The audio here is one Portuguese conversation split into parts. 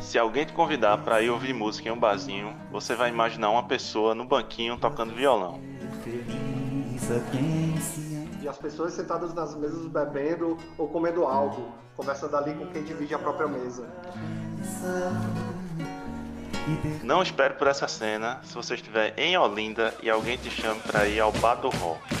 Se alguém te convidar para ir ouvir música em um barzinho, você vai imaginar uma pessoa no banquinho tocando violão. E as pessoas sentadas nas mesas bebendo ou comendo algo, conversando ali com quem divide a própria mesa. Não espere por essa cena se você estiver em Olinda e alguém te chame para ir ao Bar do Rock.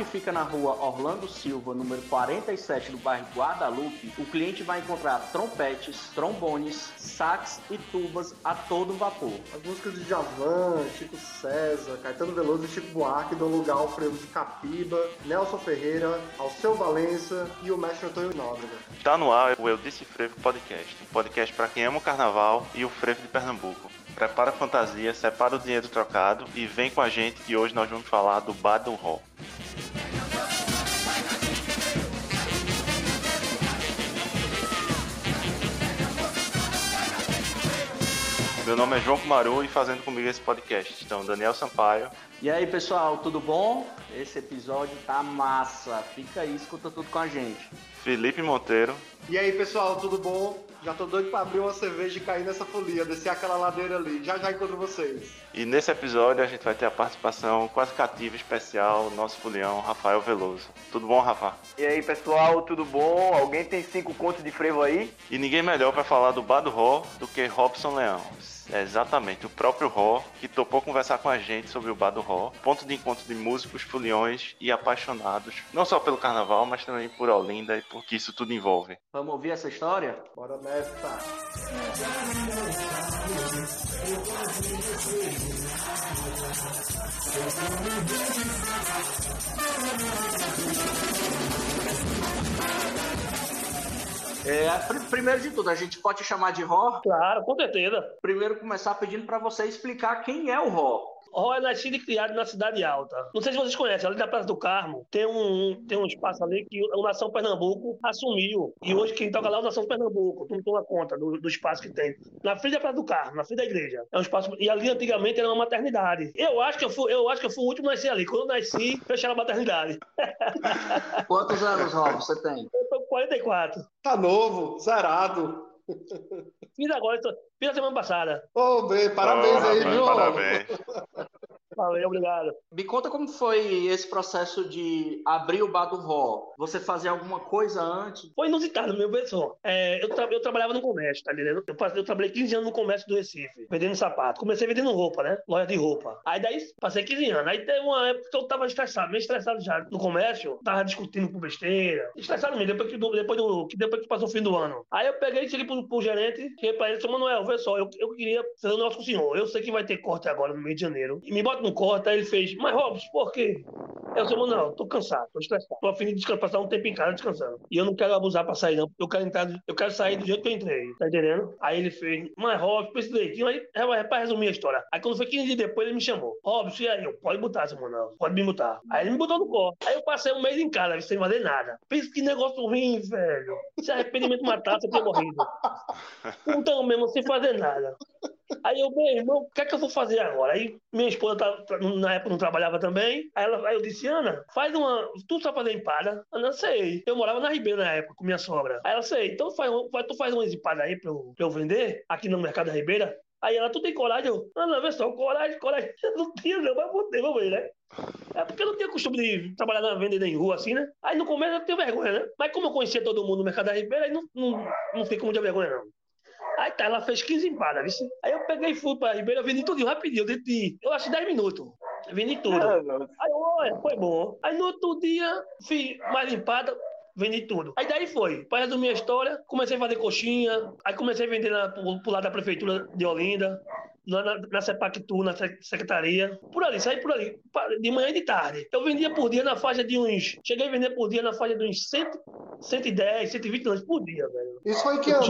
Que fica na rua Orlando Silva, número 47, do bairro Guadalupe, o cliente vai encontrar trompetes, trombones, sax e tubas a todo vapor. As músicas de Javan, Chico César, Caetano Veloso e Chico Buarque dão lugar ao frevo de Capiba, Nelson Ferreira, Alceu Valença e o mestre Antônio Nóbrega. Tá no ar o Eu Disse Frevo Podcast, um podcast para quem ama o carnaval e o frevo de Pernambuco. Prepara a fantasia, separa o dinheiro trocado e vem com a gente que hoje nós vamos falar do Bar do nome é João Kumaru e fazendo comigo esse podcast estão Daniel Sampaio, E aí, pessoal, tudo bom? Esse episódio tá massa. Fica aí, escuta tudo com a gente. Felipe Monteiro E aí pessoal, tudo bom? Já tô doido pra abrir uma cerveja e cair nessa folia, descer aquela ladeira ali. Já já encontro vocês. e nesse episódio a gente vai ter a participação quase cativa especial do nosso folião Rafael Veloso. Tudo bom, Rafa? E aí pessoal, tudo bom? Alguém tem cinco contos de frevo aí? E ninguém melhor para falar do Bar do Ró do que Robson Leão. É exatamente, o próprio Ró que topou conversar com a gente sobre o Bar do Ró, ponto de encontro de músicos, foliões e apaixonados, não só pelo carnaval, mas também por Olinda e por que isso tudo envolve. Vamos ouvir essa história? Bora nessa. É, pr- primeiro de tudo, a gente pode chamar de Ró. Claro, com certeza. Primeiro começar pedindo pra você explicar quem é o Ró. Ró é nascido e criado na Cidade Alta. Não sei se vocês conhecem, ali na Praça do Carmo tem um, tem um espaço ali que o Nação Pernambuco assumiu. E hoje quem toca lá é o Nação Pernambuco. Tu não toma conta do, do espaço que tem. Na frente da Praça do Carmo, na frente da igreja. É um espaço. E ali antigamente era uma maternidade. Eu acho que eu fui, eu acho que eu fui o último a nascer ali. Quando eu nasci, fecharam a maternidade. Quantos anos, Ró, você tem? Eu tô com 44. Tá novo, zerado. Fiz agora, fiz a semana passada. Ô, bem, parabéns aí, Parabéns, viu? Parabéns. Valeu, obrigado. Me conta como foi esse processo de abrir o bar do Ró. Você fazia alguma coisa antes? Foi inusitado, meu pessoal. É, eu, tra- eu trabalhava no comércio, tá entendendo? Eu, passei- eu trabalhei 15 anos no comércio do Recife, vendendo sapato. Comecei vendendo roupa, né? Loja de roupa. Aí daí passei 15 anos. Aí teve uma época que eu tava estressado, meio estressado já no comércio. Tava discutindo por besteira. Estressado mesmo, depois que, do- depois, do, que depois que passou o fim do ano. Aí eu peguei e cheguei pro, pro gerente, cheguei pra ele e disse, Manuel, vê só, eu, eu queria fazer um negócio com o senhor. Eu sei que vai ter corte agora no mês de janeiro. E me bota no corte, aí ele fez, mas Robson, por quê? Eu disse, Manuel, tô cansado, tô estressado. Tô a fim de descansar, passar um tempo em casa descansando. E eu não quero abusar pra sair, não. Eu quero entrar, eu quero sair do jeito que eu entrei. Tá entendendo? Aí ele fez, mas Robson, pensa direitinho. Aí, é, é pra resumir a história. Aí quando foi 15 dias depois, ele me chamou. Robson, e aí? Eu, pode botar, Manuel. Pode me botar. Aí ele me botou no corte. Aí eu passei um mês em casa, sem fazer nada. Pensa que negócio ruim, velho. Se arrependimento matasse, eu teria morrido. Então mesmo, sem fazer nada. Aí eu, meu irmão, o que é que eu vou fazer agora? Aí minha esposa tá- tá- na época não trabalhava também. Aí, ela, aí eu disse, Ana, faz uma. Tu sabe fazer empada? Ana, sei. Eu morava na Ribeira na época com minha sogra. Aí ela, sei. Então faz, tu faz umas empadas aí pra eu, pra eu vender aqui no Mercado da Ribeira. Aí ela, tu tem coragem? Eu, Ana, vê só, coragem, coragem. Não tinha, não, mas botei, vamos ver, né? É porque eu não tinha costume de trabalhar na venda em rua assim, né? Aí no começo eu tinha vergonha, né? Mas como eu conhecia todo mundo no Mercado da Ribeira, aí não, não, não fica muita vergonha, não. Aí tá, ela fez 15 empadas, viu? Aí eu peguei e fui pra Ribeira, vendi tudo rapidinho, dentro de, eu acho 10 minutos. Vendi tudo. Nossa. Aí, olha, foi bom. Aí no outro dia, fiz mais empada, vendi tudo. Aí daí foi. Para resumir a história, comecei a fazer coxinha, aí comecei a vender na, pro, pro lado da prefeitura de Olinda, lá na, na Sepactu, na sec- secretaria. Por ali, saí por ali, de manhã e de tarde. Eu vendia por dia na faixa de uns. Cheguei a vender por dia na faixa de uns 100, 110, 120 lanches por dia, velho. Isso foi que ano?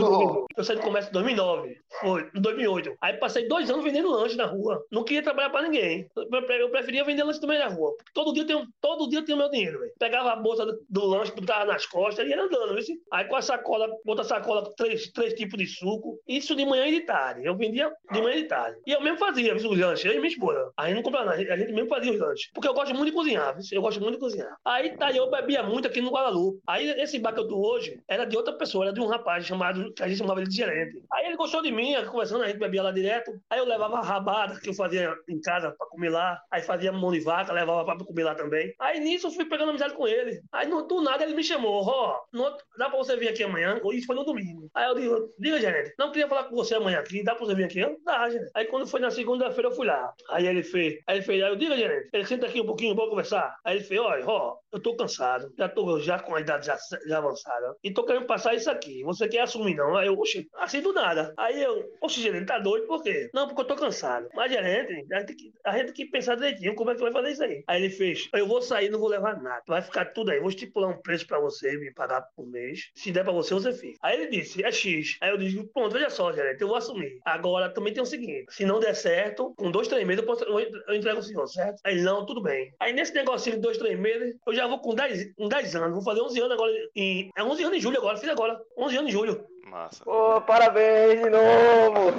Eu saí do comércio em 2009. Foi, em 2008. Aí passei dois anos vendendo lanche na rua. Não queria trabalhar pra ninguém. Eu pre- Eu preferia vender lanche também na rua. Todo dia eu tenho, todo dia eu tinha meu dinheiro, velho. Pegava a bolsa do, do lanche, botava nas costas e ia andando, viu? Aí com a sacola, outra sacola com três, três tipos de suco. Isso de manhã e de tarde. Eu vendia de manhã e de tarde. Tarde. E eu mesmo fazia os lanches, eu e minha esposa. A gente não comprava nada, a gente mesmo fazia os lanches. Porque eu gosto muito de cozinhar, eu gosto muito de cozinhar. Aí tá, eu bebia muito aqui no Guadalupe. Aí esse bar que eu tô hoje era de outra pessoa, era de um rapaz chamado, que a gente chamava ele de gerente. Aí ele gostou de mim, conversando, a gente bebia lá direto. Aí eu levava rabada que eu fazia em casa pra comer lá. Aí fazia mão de vaca, levava pra comer lá também. Aí nisso eu fui pegando amizade com ele. Aí no, do nada ele me chamou, ó, oh, dá pra você vir aqui amanhã? Isso foi no domingo. Aí eu digo, diga, gerente, não queria falar com você amanhã aqui, dá pra você vir aqui? Eu, dá, gerente. Aí quando foi na segunda-feira eu fui lá. Aí ele fez, aí ele fez, aí eu diga, gerente, ele senta aqui um pouquinho, vamos conversar. Aí ele fez, olha, ó, eu tô cansado, já tô já com a idade já, já avançada, e tô querendo passar isso aqui. Você quer assumir, não? Aí eu, oxi, assim do nada. Aí eu, oxi, gerente, tá doido, por quê? Não, porque eu tô cansado. Mas, gerente, a gente, que, a gente tem que pensar direitinho como é que vai fazer isso aí. Aí ele fez, eu vou sair, não vou levar nada. Vai ficar tudo aí, vou estipular um preço pra você me pagar por mês. Se der pra você, você fica. Aí ele disse, é X. Aí eu disse, pronto, veja só, gerente, eu vou assumir. Agora também tem o seguinte: se não der certo, com dois, três meses eu, posso, eu entrego o senhor, certo? Aí não, tudo bem. Aí nesse negocinho de dois, três meses, eu já vou com 10, com 10 anos, vou fazer 11 anos agora. Em, é 11 anos em julho agora, fiz agora. 11 anos em julho. Massa. Pô, parabéns de novo!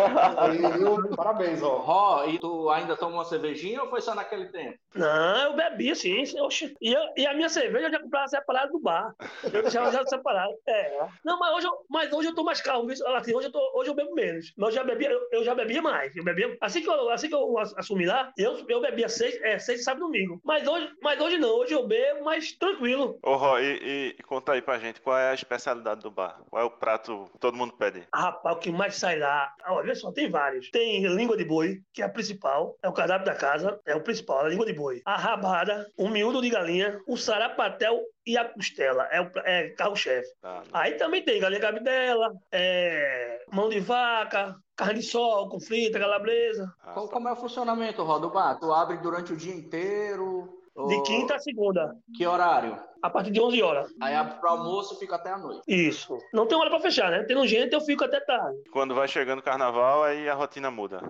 Parabéns, ó. Ó, e tu ainda toma uma cervejinha ou foi só naquele tempo? Não, eu bebia sim. Oxi. E, eu, e a minha cerveja eu já comprava separada do bar. Eu deixava já separado. É. Não, mas hoje eu, mas hoje eu tô mais calmo. Assim, hoje, eu tô, hoje eu bebo menos. Mas eu já bebia, eu, eu já bebia mais. Eu bebia, assim, que eu, assim que eu assumi lá, eu, eu bebia seis, é, seis sábado e domingo. Mas hoje, mas hoje não. Hoje eu bebo mais tranquilo. Ô, Ró, e, e, conta aí pra gente, qual é a especialidade do bar? Qual é o prato todo mundo pede? Rapaz, o que mais sai lá? Olha só, tem vários. Tem língua de boi, que é a principal. É o cardápio da casa. É o principal, a língua de boi. A rabada, o miúdo de galinha, o sarapatel e a costela. É o é carro-chefe. Tá, Aí também tem galinha cabidela, é, mão de vaca, carne de sol com frita, calabresa. Ah, Qual-. Como é o funcionamento, Ró, do bar? Tu abre durante o dia inteiro? De quinta a segunda, Que horário? a partir de 11 horas. Aí pro almoço e fica até a noite. Isso. Não tem hora pra fechar, né? Tendo gente, eu fico até tarde. Quando vai chegando o carnaval, aí a rotina muda.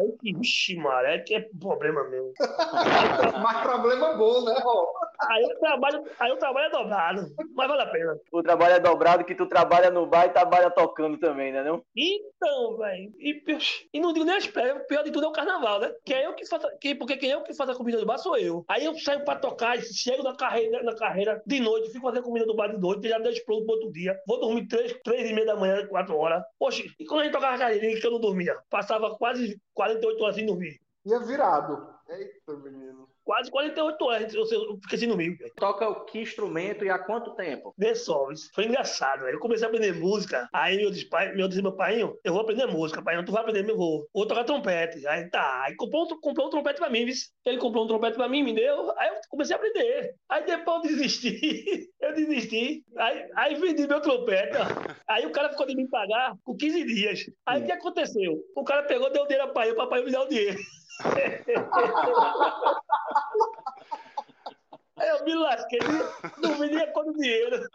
Aí, que, vixe, mano, é que é problema meu. Mas problema bom, né, Ró? Aí eu trabalho, aí eu trabalho dobrado, mas vale a pena. O trabalho é dobrado que tu trabalha no bar e trabalha tocando também, né não? Então, velho, e, e não digo nem as prévias, o pior de tudo é o carnaval, né? Que é eu que faço, que, porque quem é eu que faz a comida do bar sou eu. Aí eu saio pra tocar, e chego na carreira, na carreira de noite, fico fazendo comida do bar de noite, já deixo pronto pro outro dia. Vou dormir três, três e meia da manhã, quatro horas. Poxa, e quando a gente tocava carreirinha, que eu não dormia? Passava quase 48 horas sem dormir. Ia virado. Eita, menino. Quase 48 horas eu, eu fiquei sem dormir. velho. Toca o que instrumento e há quanto tempo? Vê só, isso foi engraçado, velho. Eu comecei a aprender música. Aí eu disse, pai, meu, disse, meu pai, eu vou aprender música, pai, tu vai aprender, eu vou. Vou tocar trompete. Aí tá, aí comprou, um- comprou um trompete pra mim, viu? Ele comprou um trompete pra mim, me deu. Aí eu comecei a aprender. Aí depois eu desisti. Eu desisti. Aí, aí vendi meu trompete, ó. Aí o cara ficou de me pagar por 15 dias. Aí o que aconteceu? O cara pegou, deu dinheiro pra eu, papai me deu o dinheiro. Aí eu me lasquei, nem com dinheiro.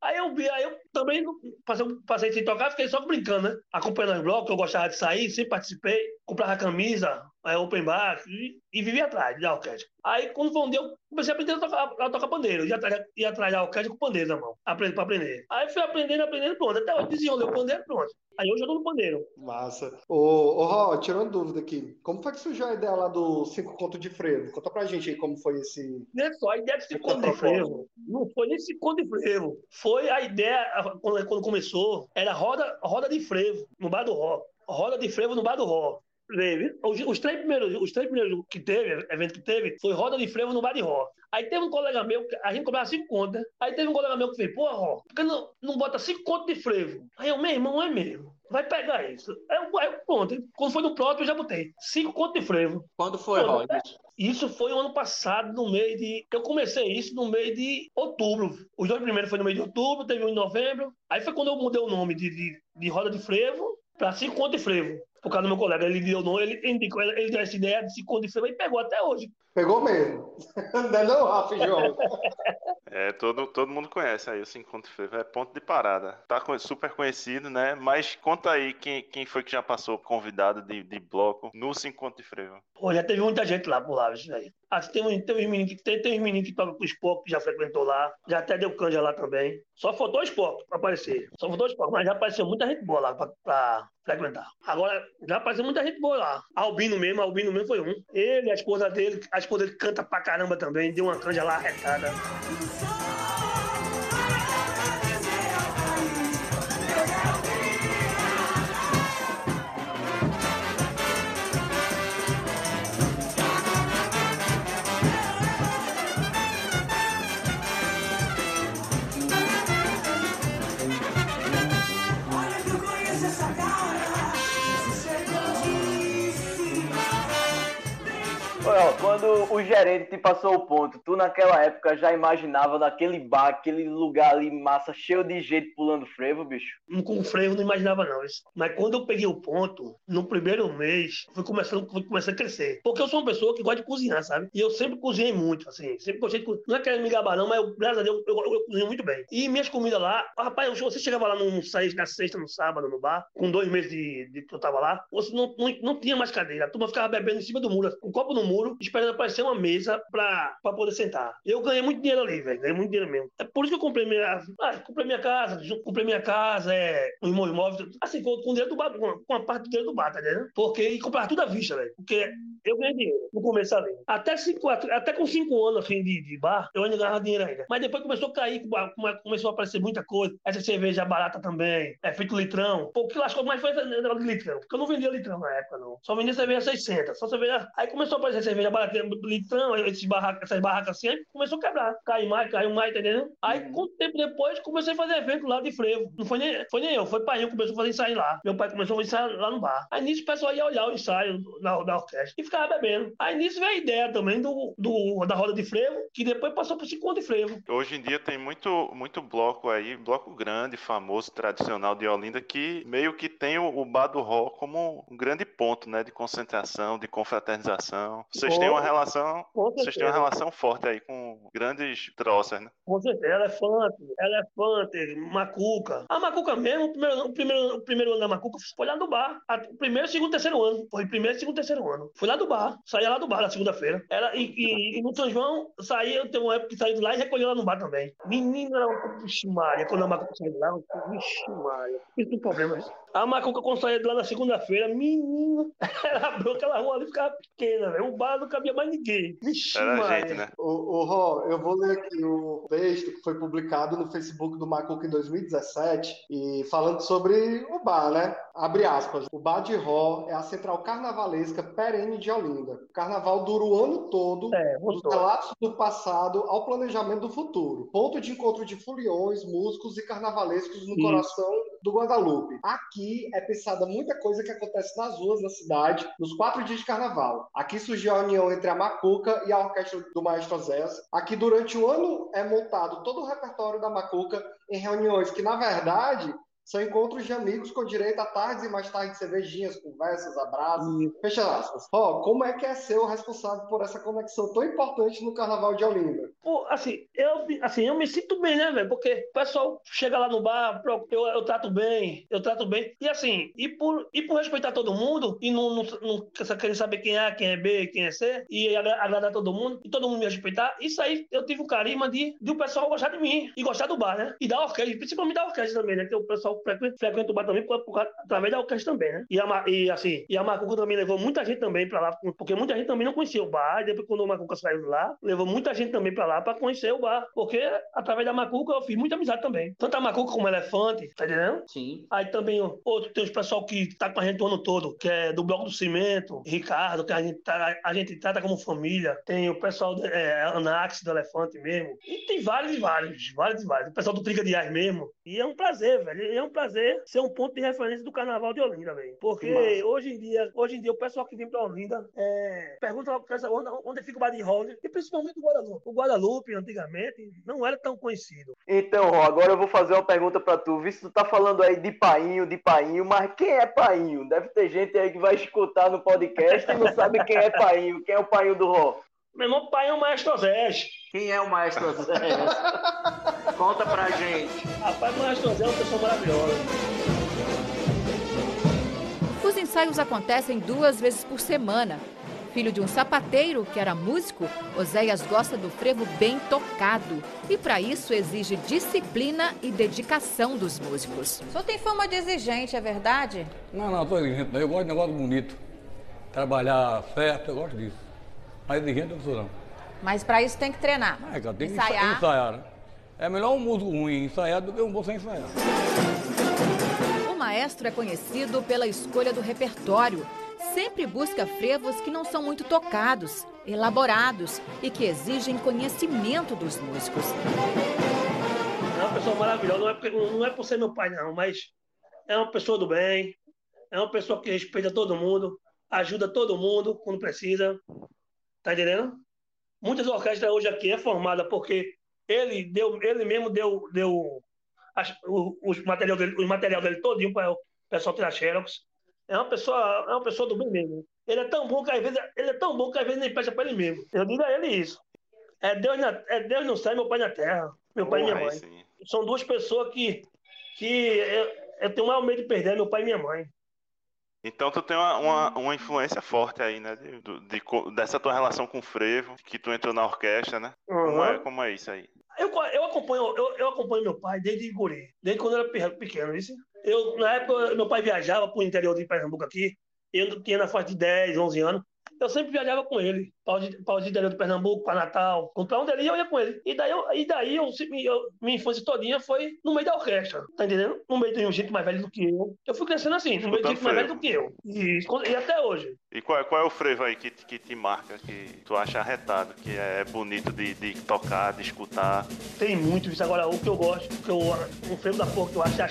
Aí eu vi, aí eu também passei, passei sem tocar, fiquei só brincando, né? Acompanhando os blocos, eu gostava de sair, sempre participei, comprava camisa, é, open bar, e, e vivia atrás da orquestra. Aí quando foi um dia, eu comecei a aprender a tocar, a tocar pandeiro, ia atrás, ia atrás da orquestra com pandeiro na mão, aprender, pra aprender. Aí fui aprendendo, aprendendo, pronto. Até hoje desenrolei o pandeiro, pronto. Aí hoje eu tô no pandeiro. Massa. Ô, ô Ró, tirando dúvida aqui, como foi que surgiu a ideia lá do cinco conto de frevo? Conta pra gente aí como foi esse. Não é só a ideia de Essa conto de frevo. Não foi nem esse conto de frevo. Foi a ideia, quando, quando começou, era roda, roda de frevo no bar do Ró. Roda de frevo no bar do Ró. Teve. Os, os três primeiros, os três primeiros que teve, evento que teve, foi roda de frevo no bar de Ró. Aí teve um colega meu, a gente cobrava cinco contas? Aí teve um colega meu que fez, pô, Ró, por que não, não bota cinco contos de frevo? Aí eu, meu irmão, é mesmo. Vai pegar isso. Aí aí eu pronto. Quando foi no próprio, eu já botei. Cinco contos de frevo. Quando foi, Ró? é- Isso? Isso foi o ano passado, no mês de. Eu comecei isso no mês de outubro. Os dois primeiros foi no mês de outubro, teve um em novembro. Aí foi quando eu mudei o nome de, de, de roda de frevo para cinco conto de frevo. Por causa do meu colega. Ele deu nome, ele indicou, ele, ele deu essa ideia de se de frevo e pegou até hoje. Pegou mesmo. Não é não, Rafa e João? É, todo, todo mundo conhece aí o Cinco Conto de Frevo. É ponto de parada. Tá super conhecido, né? Mas conta aí quem, quem foi que já passou convidado de, de bloco no Cinco Conto de Frevo. Pô, já teve muita gente lá por lá, isso aí. Ah, tem, um- tem uns meninos que tem, tem uns meninos que tocam com o Spock, que já frequentou lá. Já até deu canja lá também. Só faltou o Spock pra aparecer. Só faltou o Spock, mas já apareceu muita gente boa lá pra, pra frequentar. Agora, já apareceu muita gente boa lá. Albino mesmo, Albino mesmo foi um. Ele, a esposa dele, a esposa dele canta pra caramba também, deu uma canja lá arretada. Gerente te passou o ponto, tu naquela época já imaginava daquele bar, aquele lugar ali massa, cheio de gente pulando frevo, bicho? Com frevo não imaginava não. Mas quando eu peguei o ponto, no primeiro mês, fui começando, fui começando a crescer. Porque eu sou uma pessoa que gosta de cozinhar, sabe? E eu sempre cozinhei muito, assim. Sempre gostei de cozinhar. Não é querendo me gabar não, mas eu, graças a Deus eu, eu, eu cozinho muito bem. E minhas comidas lá, rapaz, você chegava lá seis- na sexta, no sábado, no bar, com dois meses de, de que eu tava lá, você não, não, não tinha mais cadeira. A turma ficava bebendo em cima do muro, um copo no muro, esperando aparecer uma mesa pra, pra poder sentar. Eu ganhei muito dinheiro ali, velho. Ganhei muito dinheiro mesmo. É por isso que eu comprei minha. Ah, comprei minha casa, comprei minha casa, é, um imóvel, assim, com, com dinheiro do bar, com com a parte do dinheiro do bar, tá entendendo? Porque e comprar tudo à vista, velho. Porque eu ganhei dinheiro no começo ali. Até, cinco, até com cinco anos assim, de, de bar, eu ainda ganhava dinheiro ainda. Mas depois começou a cair, come- começou a aparecer muita coisa. Essa cerveja barata também, é feito litrão. Pô, que lascou mais foi negócio de litrão. Porque eu não vendia litrão na época, não. Só vendia cerveja 600. Só cerveja... Aí começou a aparecer cerveja barata, litrão, esses barracas, essas barracas assim, aí começou a quebrar. Caiu mais, caiu mais, entendendo? Aí, com tempo depois, comecei a fazer evento lá de frevo. Não foi nem, foi nem eu, foi pai que começou a fazer ensaio lá. Meu pai começou a ensaiar lá no bar. Aí nisso o pessoal ia olhar o ensaio da, da orquestra e ficava bebendo. Aí nisso veio a ideia também do, do, da roda de frevo, que depois passou por cinco de frevo. Hoje em dia tem muito, muito bloco aí, bloco grande, famoso, tradicional de Olinda, que meio que tem o, o Bar do Ró como um grande ponto, né? De concentração, de confraternização. Vocês têm uma relação. Vocês têm uma relação forte aí com grandes troças, né? Com certeza, elefante, elefante, macuca. A macuca mesmo, o primeiro, o primeiro, o primeiro ano da macuca foi lá do bar. A- primeiro, segundo, terceiro ano. Foi primeiro, segundo, terceiro ano. Foi lá do bar. Saía lá do bar na segunda-feira. Era, e, e- e no São João, saía, tem uma época que saía de lá e recolhia lá no bar também. Menino era uma vixe Maria, quando a macuca saía de lá, vixe Maria. Isso é um problema. né? A macuca, quando saía de lá na segunda-feira, menino, ela abriu aquela rua ali ficava pequena, velho. O bar não cabia mais ninguém. Vixe Era gente, né? O, o Ró, eu vou ler aqui o texto que foi publicado no Facebook do Macuca em 2017 e falando sobre o bar, né? Abre aspas. O bar de Ró é a central carnavalesca perene de Olinda. O carnaval dura o ano todo, É, dos relatos do passado ao planejamento do futuro. Ponto de encontro de foliões, músicos e carnavalescos no Isso. coração do Guadalupe. Aqui é pensada muita coisa que acontece nas ruas da cidade nos quatro dias de carnaval. Aqui surgiu a união entre a Macuca e a orquestra do Maestro Zéus. Aqui durante o ano é montado todo o repertório da Macuca em reuniões que, na verdade, são encontros de amigos com direito a tardes e mais tarde cervejinhas, conversas, abraços. Fecha aspas. Ó, como é que é ser o responsável por essa conexão tão importante no Carnaval de Olinda? Pô, assim, eu, assim, eu me sinto bem, né, velho? Porque o pessoal chega lá no bar, eu, eu trato bem, eu trato bem. E assim, e por, e por respeitar todo mundo, e não, não, não querer saber quem é A, quem é B, quem é C, e agra- agradar todo mundo, e todo mundo me respeitar, isso aí eu tive o carisma de, de o pessoal gostar de mim, e gostar do bar, né? E da orquestra, principalmente da orquestra também, né? Que o pessoal frequenta, frequenta o bar também por, por, através da orquestra também, né? E, a, e assim, e a Macuca também levou muita gente também pra lá, porque muita gente também não conhecia o bar, e depois quando o Macuca saiu de lá, levou muita gente também pra lá pra conhecer o bar, porque através da Macuca eu fiz muita amizade também. Tanto a Macuca como o Elefante, tá entendendo? Sim. Aí também outro, tem os pessoal que tá com a gente o ano todo, que é do Bloco do Cimento, Ricardo, que a gente, tá- a gente trata como família. Tem o pessoal é, Anax, do Elefante mesmo. E tem vários e vários, vários e vários. O pessoal do Triga de Ar mesmo. E é um prazer, velho. É um prazer ser um ponto de referência do carnaval de Olinda, velho. Porque hoje em dia, hoje em dia, o pessoal que vem pra Olinda é, pergunta onde, onde fica o Bar de e principalmente o Guadalupe. O Guadalupe, antigamente, não era tão conhecido. Então, Ró, agora eu vou fazer uma pergunta pra tu. Visto que tu tá falando aí de painho, de painho, mas quem é painho? Deve ter gente aí que vai escutar no podcast e não sabe quem é painho. Quem é o painho do Ró? Meu irmão, pai é o Maestro Zé. Quem é o maestro Zé? Conta pra gente. Rapaz, o Maestro Zé é uma pessoa maravilhosa. Os ensaios acontecem duas vezes por semana. Filho de um sapateiro que era músico, Oséias gosta do frevo bem tocado. E para isso exige disciplina e dedicação dos músicos. O senhor tem fama de exigente, é verdade? Não, não, tô exigente. não. Eu gosto de negócio bonito. Trabalhar certo, eu gosto disso. Mas exigente eu não sou não. Mas para isso tem que treinar. É, cara, tem que Ensaiar. ensaiar. ensaiar né? É melhor um músico ruim ensaiar do que um bom sem ensaiar. O maestro é conhecido pela escolha do repertório. Sempre busca frevos que não são muito tocados, elaborados e que exigem conhecimento dos músicos. É uma pessoa maravilhosa. Não é, porque- não é por ser meu pai, não, mas é uma pessoa do bem. É uma pessoa que respeita todo mundo, ajuda todo mundo quando precisa. Tá entendendo? Muitas orquestras hoje aqui é formada porque ele deu, ele mesmo deu, deu as- o- os material dele, os material dele todinho para o pessoal tirar xerox. É uma pessoa, é uma pessoa do bem mesmo. Ele é tão bom que às vezes ele é tão bom que às vezes nem peça para ele mesmo. Eu digo a ele isso. É Deus, na, é Deus no céu e meu pai na terra. Meu pai e minha mãe sim. são duas pessoas que, que eu, eu tenho o maior medo de perder, meu pai e minha mãe. Então tu tem uma, uma, uma influência forte aí, né? De, de dessa tua relação com o frevo, que tu entrou na orquestra, né? Como, é, como é isso aí? Eu, eu, acompanho, eu, eu acompanho meu pai desde guri, desde quando eu era pe- pequeno. Isso. Eu, na época, meu pai viajava para o interior de Pernambuco aqui, eu tinha na faixa de 10, 11 anos. Eu sempre viajava com ele, para o interior de Pernambuco, para Natal. Para onde ele ia, eu ia com ele. E daí, eu, e daí eu, eu- minha infância todinha foi no meio da orquestra, tá entendendo? No meio de um gente mais velho do que eu. Eu fui crescendo assim, no meio de gente mais velho do que eu. E, e até hoje. E qual, é- qual é o frevo aí que, te- que te marca, que tu acha arretado, que é bonito de, de tocar, de escutar? Tem muito isso. Agora, o que eu gosto, o que eu, um frevo da porra que eu acho é a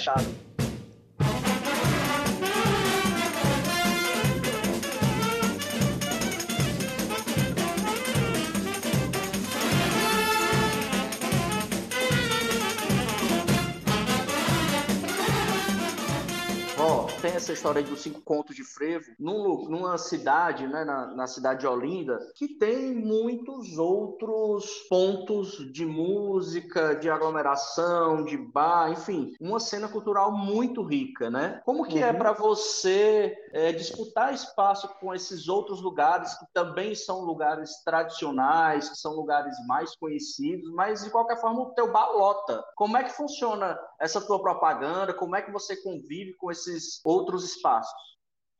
tem essa história dos cinco contos de frevo num numa cidade, né, na, na cidade de Olinda, que tem muitos outros pontos de música, de aglomeração, de bar, enfim, uma cena cultural muito rica, né? Como que é Uhum. para você é, disputar espaço com esses outros lugares que também são lugares tradicionais, que são lugares mais conhecidos, mas de qualquer forma o teu bar lota. Como é que funciona essa tua propaganda? Como é que você convive com esses outros espaços?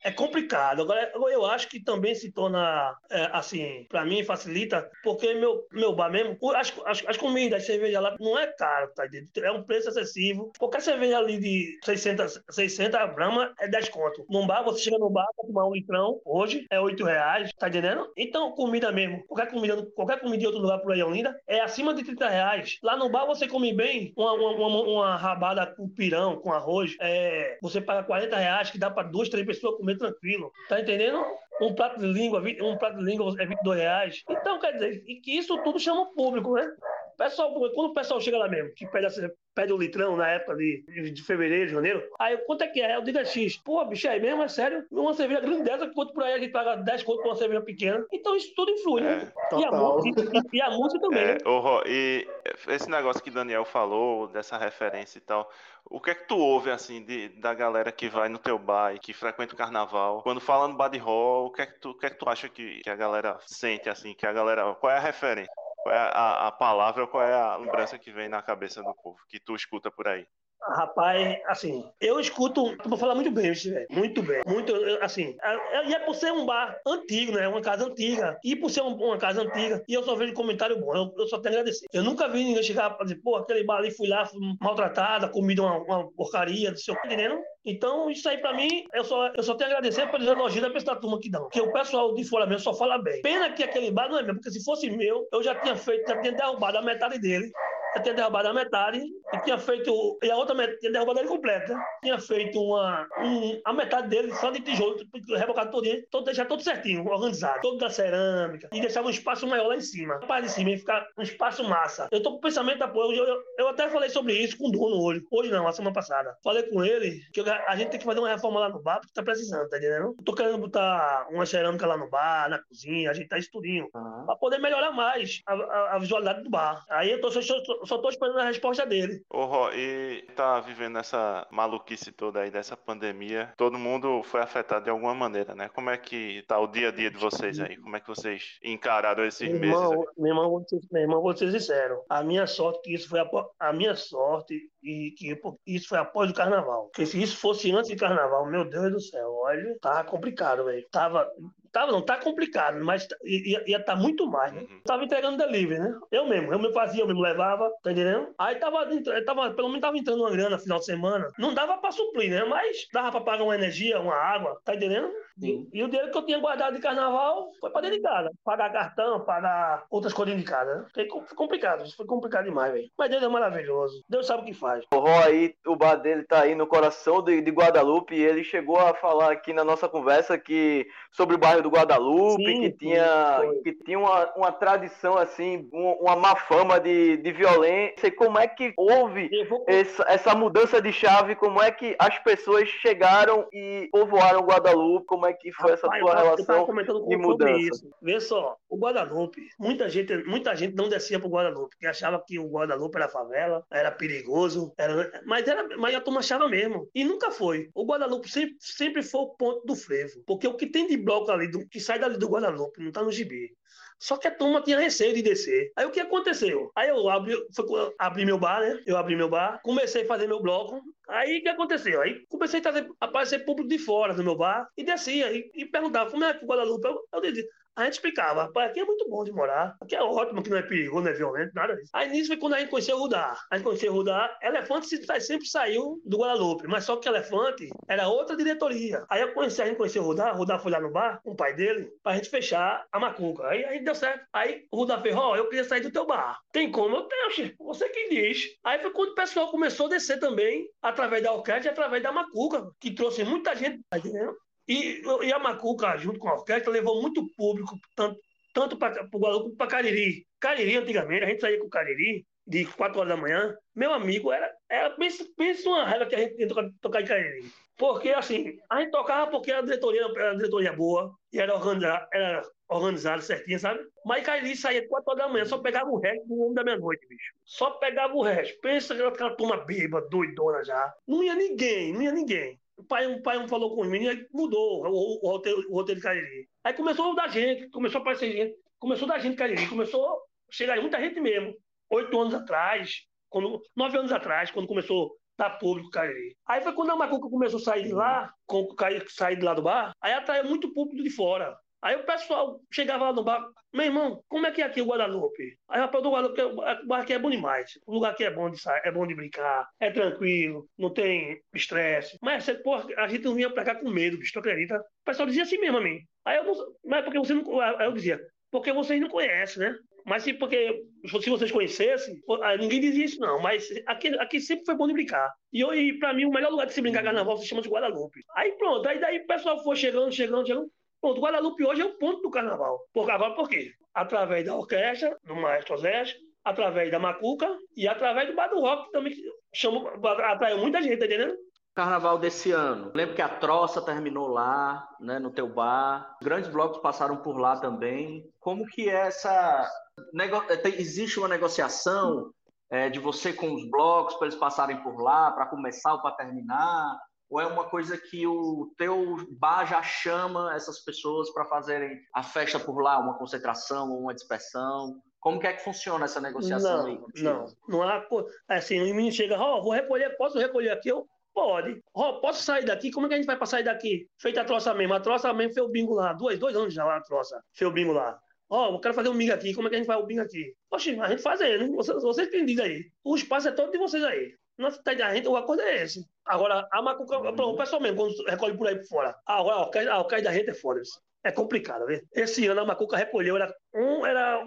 É complicado. Agora, eu acho que também se torna, é, assim, para mim facilita, porque meu, meu bar mesmo, as, as, as comidas, as cervejas lá não é caro, tá? É um preço acessível. Qualquer cerveja ali de 600, 600 Brahma é 10 conto. Num bar, você chega no bar pra tomar um litrão, hoje é 8 reais, tá entendendo? Então, comida mesmo, qualquer comida, qualquer comida em outro lugar por aí ainda, é acima de 30 reais. Lá no bar você come bem, uma, uma, uma, uma rabada com pirão, com arroz, é, você paga 40 reais, que dá pra duas, três pessoas comer tranquilo. Tá entendendo? Um prato de língua, um prato de língua é 22 reais. Então, quer dizer, e que isso tudo chama o público, né? Pessoal, quando o pessoal chega lá mesmo, que pede, essa- pede o litrão na época de, de fevereiro, janeiro, aí quanto é que é? Eu digo é X. Pô, bicho, é mesmo, é sério? Uma cerveja grande dessa, quanto por aí a gente paga 10 conto por uma cerveja pequena. Então isso tudo influi, né? E a, música, e, e a música também, né? É, ô, Ró, e esse negócio que Daniel falou, dessa referência e tal, o que é que tu ouve, assim, de, da galera que vai no teu bar e que frequenta o carnaval? Quando fala no bar de o que é que tu, o que é que tu acha que, que a galera sente, assim, que a galera... Qual é a referência? Qual é a, a palavra, qual é a lembrança que vem na cabeça do povo, que tu escuta por aí? Rapaz, assim, eu escuto, tu vou falar muito bem, velho, muito bem, muito, assim, é- e é por ser um bar antigo, né, uma casa antiga, e por ser um- uma casa antiga, e eu só vejo comentário bom, eu, eu só tenho a agradecer. Eu nunca vi ninguém chegar pra dizer, pô, aquele bar ali, fui lá, fui maltratado, a comida uma, uma porcaria, não sei o que, entendendo? Então, isso aí pra mim, eu só, eu só tenho a agradecer pelos elogios da pessoa da turma que dão. Porque o pessoal de fora mesmo só fala bem. Pena que aquele bar não é meu, porque se fosse meu, eu já tinha feito, já tinha derrubado a metade dele. Eu tinha derrubado a metade e tinha feito. E a outra metade tinha derrubado ele completa. Tinha feito uma. Um, a metade dele só de tijolo, rebocado todo, todo, deixar todo certinho, organizado. Todo da cerâmica. E deixava um espaço maior lá em cima. A parte de cima ia ficar um espaço massa. Eu tô com o pensamento da porra. Eu, eu, eu até falei sobre isso com o dono hoje. Hoje não, a semana passada. Falei com ele que eu- a gente tem que fazer uma reforma lá no bar, porque tá precisando, tá entendendo? Eu tô querendo botar uma cerâmica lá no bar, na cozinha, a gente tá estudinho. Pra poder melhorar mais a, a- a visualidade do bar. Aí eu tô, só, só tô esperando a resposta dele. Ô, Ró, e tá vivendo essa maluquice toda aí dessa pandemia. Todo mundo foi afetado de alguma maneira, né? Como é que tá o dia a dia de vocês aí? Como é que vocês encararam esses Meu meses? irmão, meu irmão, vou ser, meu irmão, vou ser sincero. A minha sorte que isso foi apo- a minha sorte e que isso foi após o carnaval. Porque se isso fosse antes do carnaval, meu Deus do céu, olha, tava complicado, velho. Tava, tava não, tá complicado, mas ia ia tá muito mais, né? Tava entregando delivery, né? Eu mesmo, eu mesmo fazia, eu mesmo levava, tá entendendo? Aí tava, tava pelo menos tava entrando uma grana no final de semana. Não dava pra suprir, né? Mas dava pra pagar uma energia, uma água, tá entendendo? E, e o dinheiro que eu tinha guardado de carnaval foi pra dentro de casa. Pagar cartão, pagar outras coisas de casa. Né? Foi com- foi complicado, isso foi complicado demais, velho. Mas Deus é maravilhoso. Deus sabe o que faz. O Ró aí, o bar dele tá aí no coração de, de Guadalupe e ele chegou a falar aqui na nossa conversa que sobre o bairro do Guadalupe, Sim, que tinha, foi. que tinha uma, uma tradição assim, um- uma má fama de, de violência. E como é que houve essa, essa mudança de chave? Como é que as pessoas chegaram e povoaram Guadalupe? Como é que foi essa Pai, tua relação de mudança? isso. Vê só, o Guadalupe, muita gente, muita gente não descia pro Guadalupe, porque achava que o Guadalupe era favela, era perigoso, era, mas, era, mas a turma achava mesmo. E nunca foi. O Guadalupe sempre, sempre foi o ponto do frevo. Porque o que tem de bloco ali, do, que sai dali do Guadalupe, não tá no gibi. Só que a turma tinha receio de descer. Aí o que aconteceu? Aí eu abri, foi abri meu bar, né? Eu abri meu bar, comecei a fazer meu bloco. Aí o que aconteceu? Aí comecei a aparecer público de fora do meu bar e descia e, e perguntava como é que o Guadalupe. Eu, eu dizia, a gente explicava, rapaz, aqui é muito bom de morar, aqui é ótimo, aqui não é perigoso, não é violento, nada disso. Aí nisso foi quando a gente conheceu Rudá. A gente conheceu Rudá, Elefante se- sempre saiu do Guadalupe, mas só que Elefante era outra diretoria. Aí eu conheci, a gente conheceu Rudá, Rudá foi lá no bar com o pai dele, pra gente fechar a macuca. Aí, aí deu certo. Aí o Rudá fez, ó, eu queria sair do teu bar. Tem como? Eu tenho, você que diz. Aí foi quando o pessoal começou a descer também, através da orquestra e através da macuca, que trouxe muita gente, tá entendendo? E, e a Macuca, junto com a orquestra, levou muito público, tanto, tanto para o Guadalupe como para Cariri. Cariri, antigamente, a gente saía com o Cariri, de 4 horas da manhã. Meu amigo, era, era pensa, pensa uma raiva que a gente tocar, tocar em Cariri. Porque, assim, a gente tocava porque a diretoria era diretoria boa, e era organizada, era organizada certinha, sabe? Mas Cariri saía 4 horas da manhã, só pegava o resto do homem da meia-noite, bicho. Só pegava o resto. Pensa aquela, aquela turma bêbada, doidona já. Não ia ninguém, não ia ninguém. O pai, o pai não falou com o menino, aí mudou o, o, roteiro, o roteiro de Cariri. Aí começou da gente, começou a aparecer gente, começou da gente Cariri, começou a chegar muita gente mesmo. Oito anos atrás, quando, nove anos atrás, quando começou a dar público Cariri. Aí foi quando a Macuca começou a sair de lá, com sair de lá do bar, aí atraiu muito público de fora. Aí o pessoal chegava lá no bar, meu irmão, como é que é aqui o Guadalupe? Aí rapaz, do Guadalupe, o bar aqui é bom demais. O lugar aqui é bom de sair, é bom de brincar, é tranquilo, não tem estresse. Mas porra, a gente não vinha pra cá com medo, bicho, tu acredita? O pessoal dizia assim mesmo a mim. Aí eu mas porque você não. Aí eu dizia, porque vocês não conhecem, né? Mas se, porque, se vocês conhecessem, ninguém dizia isso, não. Mas aqui, aqui sempre foi bom de brincar. E, eu, e pra mim, o melhor lugar de se brincar carnaval se chama de Guadalupe. Aí pronto, aí daí o pessoal foi chegando, chegando, chegando. Pronto, Guadalupe hoje é o ponto do carnaval. Por, agora por quê? Através da orquestra, do Maestro Zé, através da Macuca e através do Bar do Rock, que também chamou, atraiu muita gente, tá entendendo? Carnaval desse ano. Lembro que a troça terminou lá, né, no teu bar. Grandes blocos passaram por lá também. Como que é essa nego... Existe uma negociação é, de você com os blocos para eles passarem por lá, para começar ou para terminar? Ou é uma coisa que o teu bar já chama essas pessoas para fazerem a festa por lá, uma concentração ou uma dispersão? Como que é que funciona essa negociação aí? Não, contigo? não. Não há. co- Assim, o menino chega, ó, vou recolher, posso recolher aqui? Eu, pode. Ó, posso sair daqui? Como é que a gente vai pra sair daqui? Feita a troça mesmo. A troça mesmo fez o bingo lá. Dois, dois anos já lá a troça. Fez o bingo lá. Ó, eu quero fazer um bingo aqui. Como é que a gente faz o bingo aqui? Oxe, a gente fazendo. Vocês, vocês entendem aí. O espaço é todo de vocês aí. Nossa, tá da gente, o acordo é esse. Agora, a macuca, o pessoal mesmo, quando recolhe por aí por fora. Agora, a orquestra, a orquestra da gente é foda. isso. É complicado, viu? Esse ano a macuca recolheu, era um, era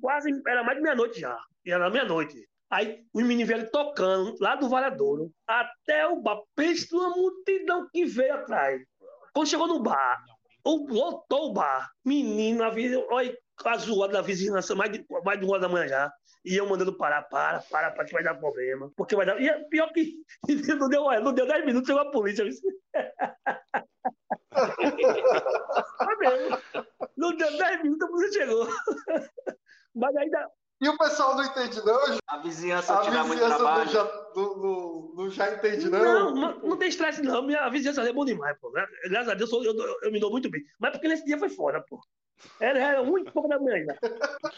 quase, era mais de meia-noite já. E era meia-noite. Aí os meninos vieram tocando lá do Varadouro até o bar. Pensa numa multidão que veio atrás. Quando chegou no bar, o, lotou o bar. Menino, a vida, olha a zoada da vizinhança, mais de, mais de uma da manhã já. E eu mandando parar, para, para, para que vai dar problema. Porque vai dar. E é pior que não deu, não deu 10 minutos, chegou a polícia. Foi mesmo. Não deu 10 minutos, a polícia chegou. Mas ainda. E o pessoal não entende, não? A vizinhança A dá muito vizinhança não trabalho. já, não, não- não já entende, Não, não? não, não tem estresse, não. Minha vizinhança é bom demais, pô. Graças a Deus eu, eu, eu me dou muito bem. Mas porque nesse dia foi fora, pô. Era, era um e pouco da manhã.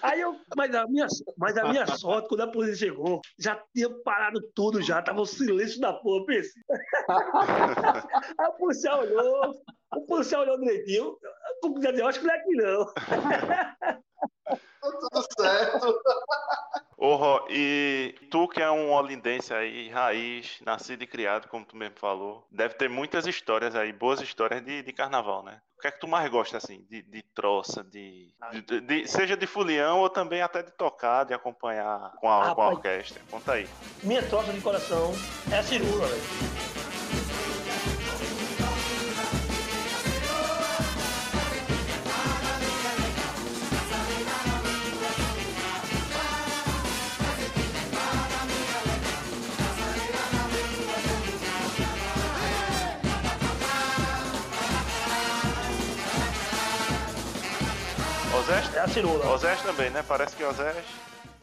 Aí eu, mas a, minha, mas a minha sorte, quando a polícia chegou, já tinha parado tudo já, tava o silêncio da porra, pensei. Aí o policial olhou, o policial olhou direitinho. Eu acho que não é aqui não. Tá tudo certo. Ô, Ró, e tu que é um olindense aí, raiz, nascido e criado, como tu mesmo falou, deve ter muitas histórias aí, boas histórias de, de carnaval, né? O que é que tu mais gosta, assim, de, de troça, de, de- de- seja de folião ou também até de tocar, de acompanhar com a, com a orquestra? Conta aí. Minha troça de coração é a cirula, velho. Osés, É a cirula. Osés também, né? Parece que Osés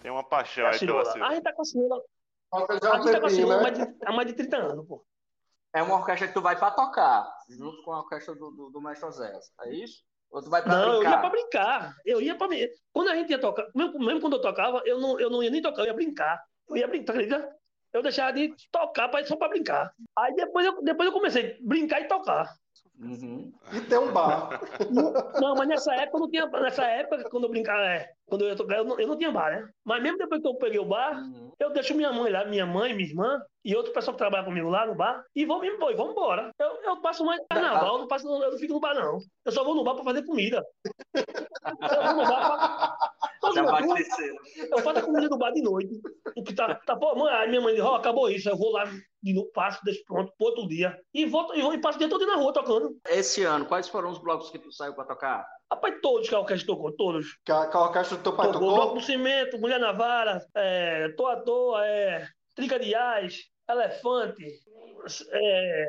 tem uma paixão É a aí pela cirula. A gente tá com a cirula. A gente tá com a cirula há né? mais de- há mais de 30 anos, pô. É uma orquestra que tu vai pra tocar, junto com a orquestra do, do, do Mestre Oséias. É isso? Ou tu vai pra Não, eu ia brincar? pra brincar. Eu ia pra. Quando a gente ia tocar, mesmo, mesmo quando eu tocava, eu não, eu não ia nem tocar, eu ia brincar. Eu ia brincar, acredita? Eu deixava de tocar pra, só pra brincar. Aí depois eu, depois eu comecei a brincar e tocar. Uhum. E tem um bar. Não, mas nessa época eu não tinha. Nessa época, quando eu brincava, é, quando eu ia tocar, eu não, eu não tinha bar, né? Mas mesmo depois que eu peguei o bar, Uhum. eu deixo minha mãe lá, minha mãe, minha irmã e outro pessoal que trabalha comigo lá no bar e vamos embora, vamos embora. Eu, eu passo mais carnaval, eu não, passo, eu não fico no bar, não. Eu só vou no bar pra fazer comida. Eu vou no bar pra. Já Eu- vai eu- crescer. eu faço a comida do bar de noite. O que tá, tá pô, mãe, aí minha mãe diz, ó, acabou isso. Eu vou lá, de novo, passo, deixo pronto, pro outro dia. E volto, e, e passo o dia todo na rua tocando. Esse ano, quais foram os blocos que tu saiu pra tocar? Rapaz, todos que a orquestra tocou, todos. Que a, que a orquestra do teu pai Tocou Bloco tocou? do Cimento, Mulher na Vara, é, Tô à Toa, é, Trinca de Ás, Elefante, é,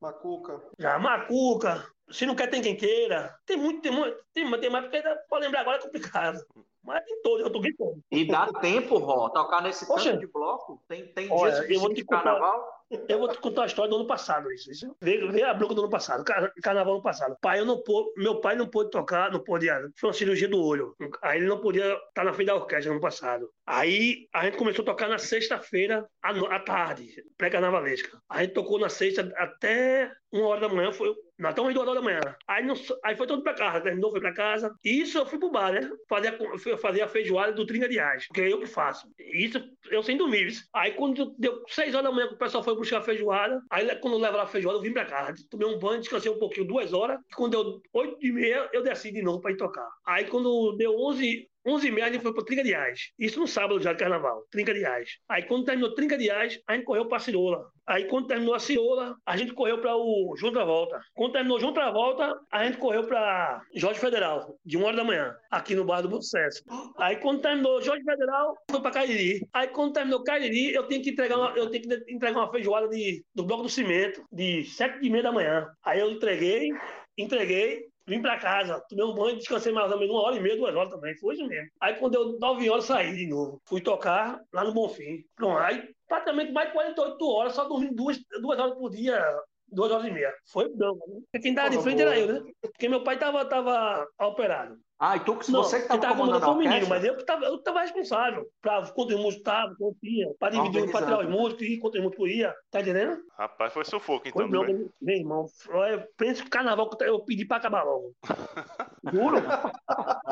Macuca. já, Macuca, Se não quer, tem quem queira. Tem muito, tem muito, tem, tem mais, porque ainda, pra lembrar agora é complicado. Mas tem todos, eu toquei todos. E dá tempo, Ró, tocar nesse Poxa. tanto de bloco? Tem, tem Olha, dias eu vou te de contar- carnaval? Eu vou te contar a história do ano passado, isso. isso. Vê, vê a bronca do ano passado, car- carnaval do ano passado. Pai, eu não pô- meu pai não pôde tocar, não podia. Foi uma cirurgia do olho. Aí ele não podia estar na frente da orquestra no ano passado. Aí a gente começou a tocar na sexta-feira à, à tarde, pré-carnavalesca. A gente tocou na sexta até uma hora da manhã, foi. Não, até umas duas horas da manhã. Aí, não- aí foi todo pra casa, terminou, foi pra casa. E isso eu fui pro bar, né? Fazer fazer a feijoada do Tringa de Reais, que é eu que faço. Isso eu sem dormir. Aí quando deu seis horas da manhã que o pessoal foi buscar a feijoada, aí quando levaram a feijoada, eu vim pra casa. Tomei um banho, descansei um pouquinho, duas horas. E quando deu oito e meia, eu desci de novo pra ir tocar. Aí quando deu onze 11 e meia a gente foi pro Trinca de Reais. Isso no sábado já de carnaval, Trinca de Reais. Aí quando terminou Trinca de Reais, a gente correu pra Cirola. Aí quando terminou a Cirola, a gente correu para o João Travolta. Quando terminou o João Travolta, a gente correu para Jorge Federal, de uma hora da manhã, aqui no bar do Bom Sucesso. Aí quando terminou Jorge Federal, foi para Cariri. Aí quando terminou Cariri, eu tenho que entregar uma, eu tenho que entregar uma feijoada de, do Bloco do Cimento, de sete e meia da manhã. Aí eu entreguei, entreguei, Vim pra casa, tomei um banho, descansei mais ou menos uma hora e meia, duas horas também. Foi isso mesmo. Aí quando deu nove horas, saí de novo. Fui tocar lá no Bonfim. Pronto, aí praticamente mais de 48 horas, só dormindo duas, duas horas por dia, duas horas e meia. Foi. Né? Quem tava de frente era eu, né? Porque meu pai tava, tava operado. Ah, e tu, Não, você que quem tava tava comandando a foi o menino, orquestra? mas eu que tava, eu que tava responsável pra quantos músicos estavam, quanto tinha, pra dividir, pra tirar os músicos e quantos músicos ia. Tá entendendo? Rapaz, foi sufoco então, Foi meu, não foi? meu, meu irmão. Eu penso que o carnaval que eu pedi pra acabar logo. Juro.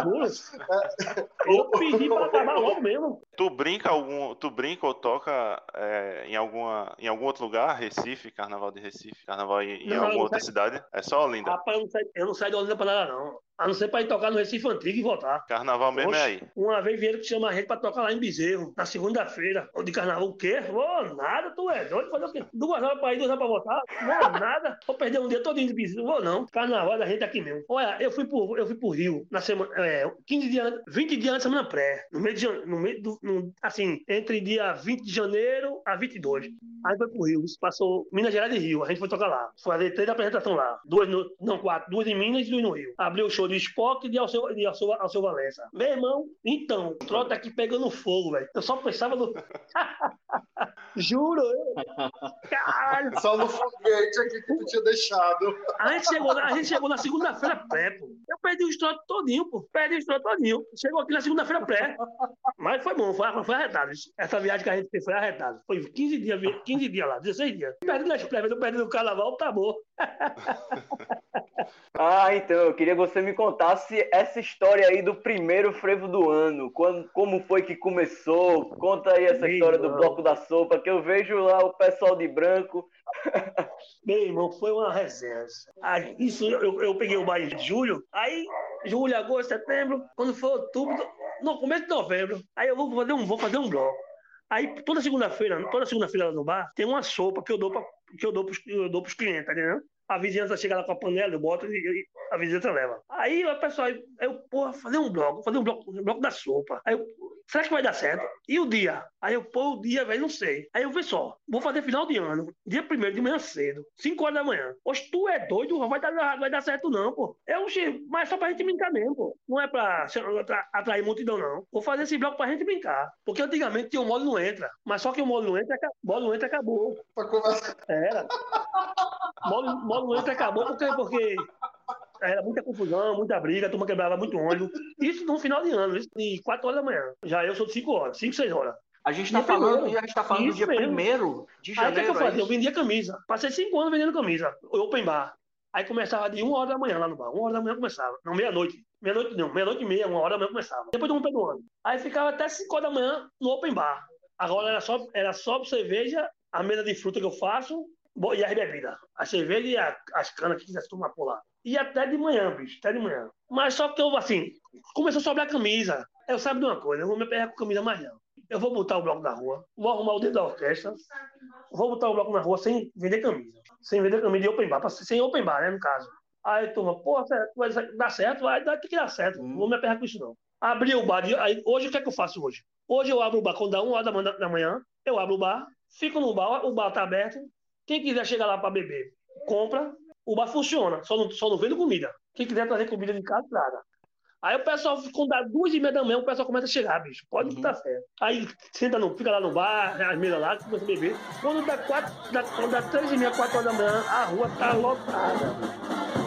Juro. Eu pedi pra acabar logo mesmo. Tu brinca algum, tu brinca ou toca é, em alguma, em algum outro lugar? Recife, Carnaval de Recife, Carnaval em, em Não, alguma outra sei. cidade? É só Olinda. Rapaz, eu não saio, eu não saio de Olinda pra nada, não. A não ser pra ir tocar no Recife Antigo e voltar. Carnaval mesmo é aí. Uma vez vieram que chama a gente pra tocar lá em Bezerro, na segunda-feira. Ou de carnaval, o quê? Ô, nada, tu é doido? Fazer o quê? Duas horas pra ir, duas horas pra voltar? Não, nada. Vou perder um dia todinho de Bezerro. Vou não. Carnaval da gente aqui mesmo. Olha, eu fui pro, eu fui pro Rio na semana, é, 15 dias, antes- 20 dias antes da semana pré. No meio de, no meio do, no- assim, entre dia 20 de janeiro a 22. Aí foi pro Rio, passou Minas Gerais e Rio. A gente foi tocar lá. Fazer três apresentações lá. Duas no, não, quatro. Duas em Minas e duas no Rio. Abriu o show de Spock e de Alceu, de Alceu, Alceu Valença. Meu irmão, então, o trote tá aqui pegando fogo, velho. Eu só pensava no. Juro. Caralho. Só no foguete aqui que tu tinha deixado. A gente chegou, na- a gente chegou na segunda-feira pré, pô. Eu perdi o estoque todinho, pô. Perdi o estoque todinho. Chegou aqui na segunda-feira pré. Mas foi bom, foi, foi arretado. Essa viagem que a gente fez foi arretada. Foi 15 dias, vi- 15 dias lá, 16 dias. Perdi nas prévias, eu perdi no carnaval, tá bom. Ah, então, eu queria que você me contasse essa história aí do primeiro frevo do ano. Quando, como foi que começou? Conta aí essa Meu história do irmão. bloco da sopa, que eu vejo lá o pessoal de branco. Meu irmão, foi uma resenha. Aí, isso, eu, eu peguei o baile de julho, aí julho, agosto, setembro, quando foi outubro, no começo de novembro, aí eu vou fazer um, vou fazer um bloco. Aí toda segunda-feira, toda segunda-feira lá no bar, tem uma sopa que eu dou para que eu dou pros, eu dou pros clientes, tá? A vizinhança chega lá com a panela, eu boto e, e a vizinhança leva. Aí o pessoal, aí eu, porra, fazer um bloco, fazer um bloco, um bloco da sopa. Aí eu, será que vai dar certo? E o dia? Aí eu, pô, o dia, velho, não sei. Aí eu vi só, vou fazer final de ano, dia primeiro de manhã cedo, 5 horas da manhã. Poxa, tu é doido, vai dar, vai dar certo não, pô. Eu, "Oxi, mas é só pra gente brincar mesmo, pô. Não é pra atrair multidão, não. Vou fazer esse bloco pra gente brincar. Porque antigamente tinha o modo não entra, mas só que o modo não entra, modo não entra acabou. Pra conversar. Era. Modo, modo não entra acabou porque, porque era muita confusão, muita briga, a turma quebrava muito ônibus. Isso no final de ano, isso de 4 horas da manhã. Já eu sou de 5 horas, 5, 6 horas. A gente tá Dia falando, primeiro. a gente tá falando do dia mesmo. primeiro de Aí o que, é janeiro. eu fazia? é Eu isso? vendia camisa. Passei 5 anos vendendo camisa. Open bar. Aí começava de 1 hora da manhã lá no bar. 1 hora da manhã começava. Não, meia-noite. Meia-noite não. Meia-noite e meia, 1 hora da manhã começava. Depois de um pé do ano. Aí ficava até 5 horas da manhã no open bar. Agora era só, era só cerveja, a mesa de fruta que eu faço e as bebidas. A cerveja e a- as canas que quisesse tomar por lá. E até de manhã, bicho. Até de manhã. Mas só que eu, assim, começou a sobrar camisa. Eu sabe de uma coisa, eu vou me pegar com camisa mais não. Eu vou botar o bloco na rua, vou arrumar o dedo da orquestra, vou botar o bloco na rua sem vender camisa. Sem vender camisa de open bar, sem open bar, né, no caso. Aí, turma, pô, vai dar certo, vai dar tem que dar certo. Não vou me apertar com isso, não. Abri o bar, aí, hoje o que é que eu faço hoje? Hoje eu abro o bar, quando dá uma hora da manhã, eu abro o bar, fico no bar, o bar tá aberto. Quem quiser chegar lá pra beber, compra. O bar funciona, só não, só não vendo comida. Quem quiser trazer comida de casa, traga. Aí o pessoal, quando dá duas e meia da manhã, o pessoal começa a chegar, bicho. Pode botar fé. Aí senta no, fica lá no bar, as mesas lá, começa a beber. Quando dá quatro, dá, quando dá três e meia, quatro horas da manhã, a rua tá lotada.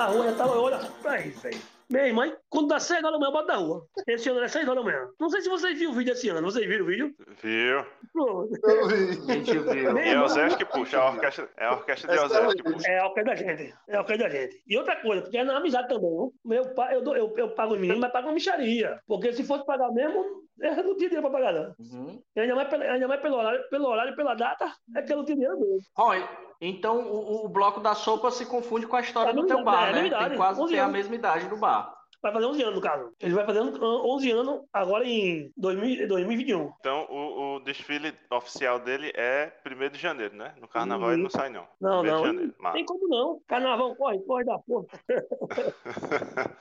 A rua já tava, olha, aí, velho. Minha irmã, quando dá 6 horas da manhã, bota da rua. Esse ano é 6 horas da manhã. Não sei se vocês viram o vídeo esse ano. Vocês viram o vídeo? Viu? Pronto. Eu vi. A gente viu. E é o Zé que puxa, é a orquestra, é a orquestra de Osés que puxa. É o que da gente. É o que da gente. E outra coisa, porque é na amizade também? Meu pai, eu, eu, eu pago em mim, mas pago uma micharia. Porque se fosse pagar mesmo, eu não tinha dinheiro pra pagar, não. Uhum. E ainda mais, pelo, ainda mais pelo, horário, pelo horário e pela data, é que eu não tinha dinheiro mesmo. Roy, então o, o bloco da sopa se confunde com a história É a do teu bar, idade, é a né? mesma Tem idade, quase 11 tem a mesma idade do bar. Vai fazer 11 anos, no caso. Ele vai fazer 11 anos agora em 2000, 2021. Então o, o desfile oficial dele é 1 de janeiro, né? No carnaval ele não sai, não. Não, 1 de não. janeiro. Não tem como não. Carnaval, corre, corre da porra.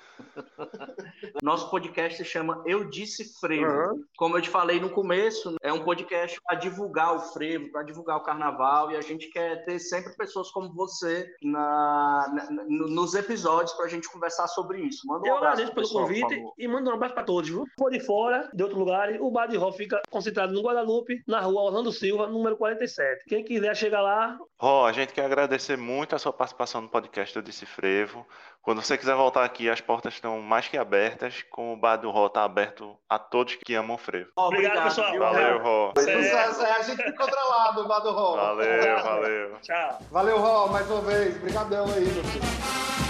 Nosso podcast se chama Eu Disse Frevo. Uhum. Como eu te falei no começo, é um podcast para divulgar o frevo, para divulgar o carnaval, e a gente quer ter sempre pessoas como você na, na- no- nos episódios para a gente conversar sobre isso. Manda um Agradeço pelo pessoal, por convite e mando um abraço pra todos, viu? For de fora, de outro lugar, o Bar de Rock fica concentrado no Guadalupe, na rua Orlando Silva, número 47. Quem quiser chegar lá, Ró, a gente quer agradecer muito a sua participação no podcast do Disse Frevo. Quando você quiser voltar aqui, as portas estão mais que abertas, como o bar do Ró está aberto a todos que amam frevo. Obrigado, pessoal. viu? Valeu, Ró. Sucesso, é, a gente encontra lá no Bar do Ró. Valeu, valeu. tchau. Valeu, Ró, mais uma vez. Obrigadão aí, meu filho.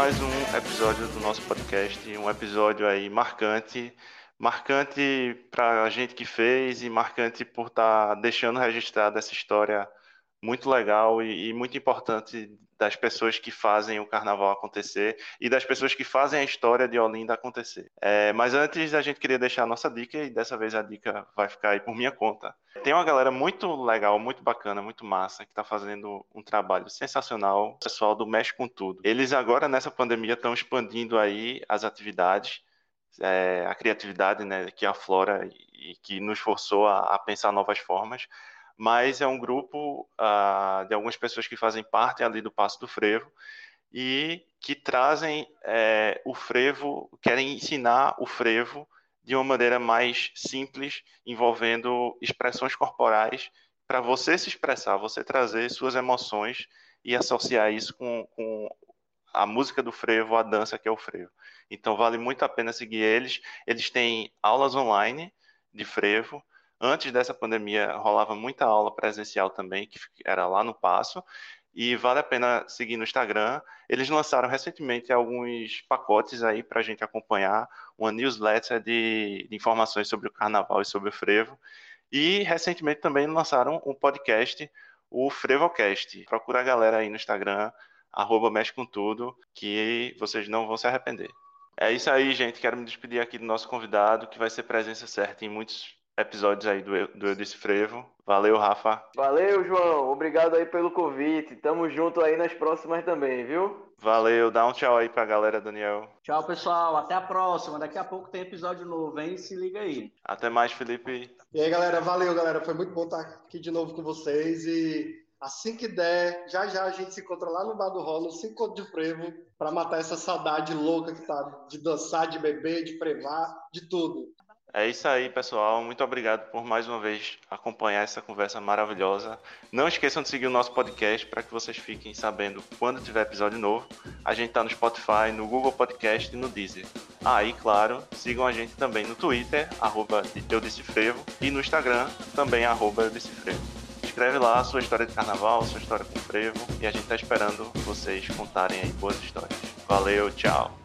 Mais um episódio do nosso podcast, um episódio aí marcante, marcante para a gente que fez e marcante por estar deixando registrada essa história muito legal e, e muito importante das pessoas que fazem o carnaval acontecer e das pessoas que fazem a história de Olinda acontecer. É, mas antes a gente queria deixar a nossa dica e dessa vez a dica vai ficar aí por minha conta. Tem uma galera muito legal, muito bacana, muito massa que está fazendo um trabalho sensacional, o pessoal do Mexe com Tudo. Eles agora nessa pandemia estão expandindo aí as atividades, é, a criatividade né, que aflora e, que nos forçou a, a pensar novas formas mas é um grupo ah, de algumas pessoas que fazem parte ali do Passo do Frevo e que trazem eh, o frevo, querem ensinar o frevo de uma maneira mais simples, envolvendo expressões corporais, para você se expressar, você trazer suas emoções e associar isso com, com a música do frevo, a dança que é o frevo. Então vale muito a pena seguir eles. Eles têm aulas online de frevo, Antes dessa pandemia, rolava muita aula presencial também, que era lá no Passo, e vale a pena seguir no Instagram. Eles lançaram recentemente alguns pacotes aí para a gente acompanhar, uma newsletter de, de, informações sobre o carnaval e sobre o frevo. E recentemente também lançaram um podcast, o Frevocast. Procura a galera aí no Instagram, arroba mexe com tudo, que vocês não vão se arrepender. É isso aí, gente. Quero me despedir aqui do nosso convidado, que vai ser presença certa em muitos episódios aí do, do Eu Disse Frevo. Valeu, Rafa. Valeu, João. Obrigado aí pelo convite. Tamo junto aí nas próximas também, viu? Valeu. Dá um tchau aí pra galera, Daniel. Tchau, pessoal. Até a próxima. Daqui a pouco tem episódio novo, hein? Se liga aí. Até mais, Felipe. E aí, galera. Valeu, galera. Foi muito bom estar aqui de novo com vocês e assim que der, já já a gente se encontra lá no Bar do Rolo, se encontra de frevo, para matar essa saudade louca que tá de dançar, de beber, de frevar, de tudo. É isso aí, pessoal. Muito obrigado por mais uma vez acompanhar essa conversa maravilhosa. Não esqueçam de seguir o nosso podcast para que vocês fiquem sabendo quando tiver episódio novo. A gente está no Spotify, no Google Podcast e no Deezer. Ah, e claro, sigam a gente também no Twitter, arroba Eu Disse Frevo, e no Instagram, também arroba Eu Disse Frevo. Escreve lá a sua história de carnaval, sua história com frevo, e a gente está esperando vocês contarem aí boas histórias. Valeu, tchau!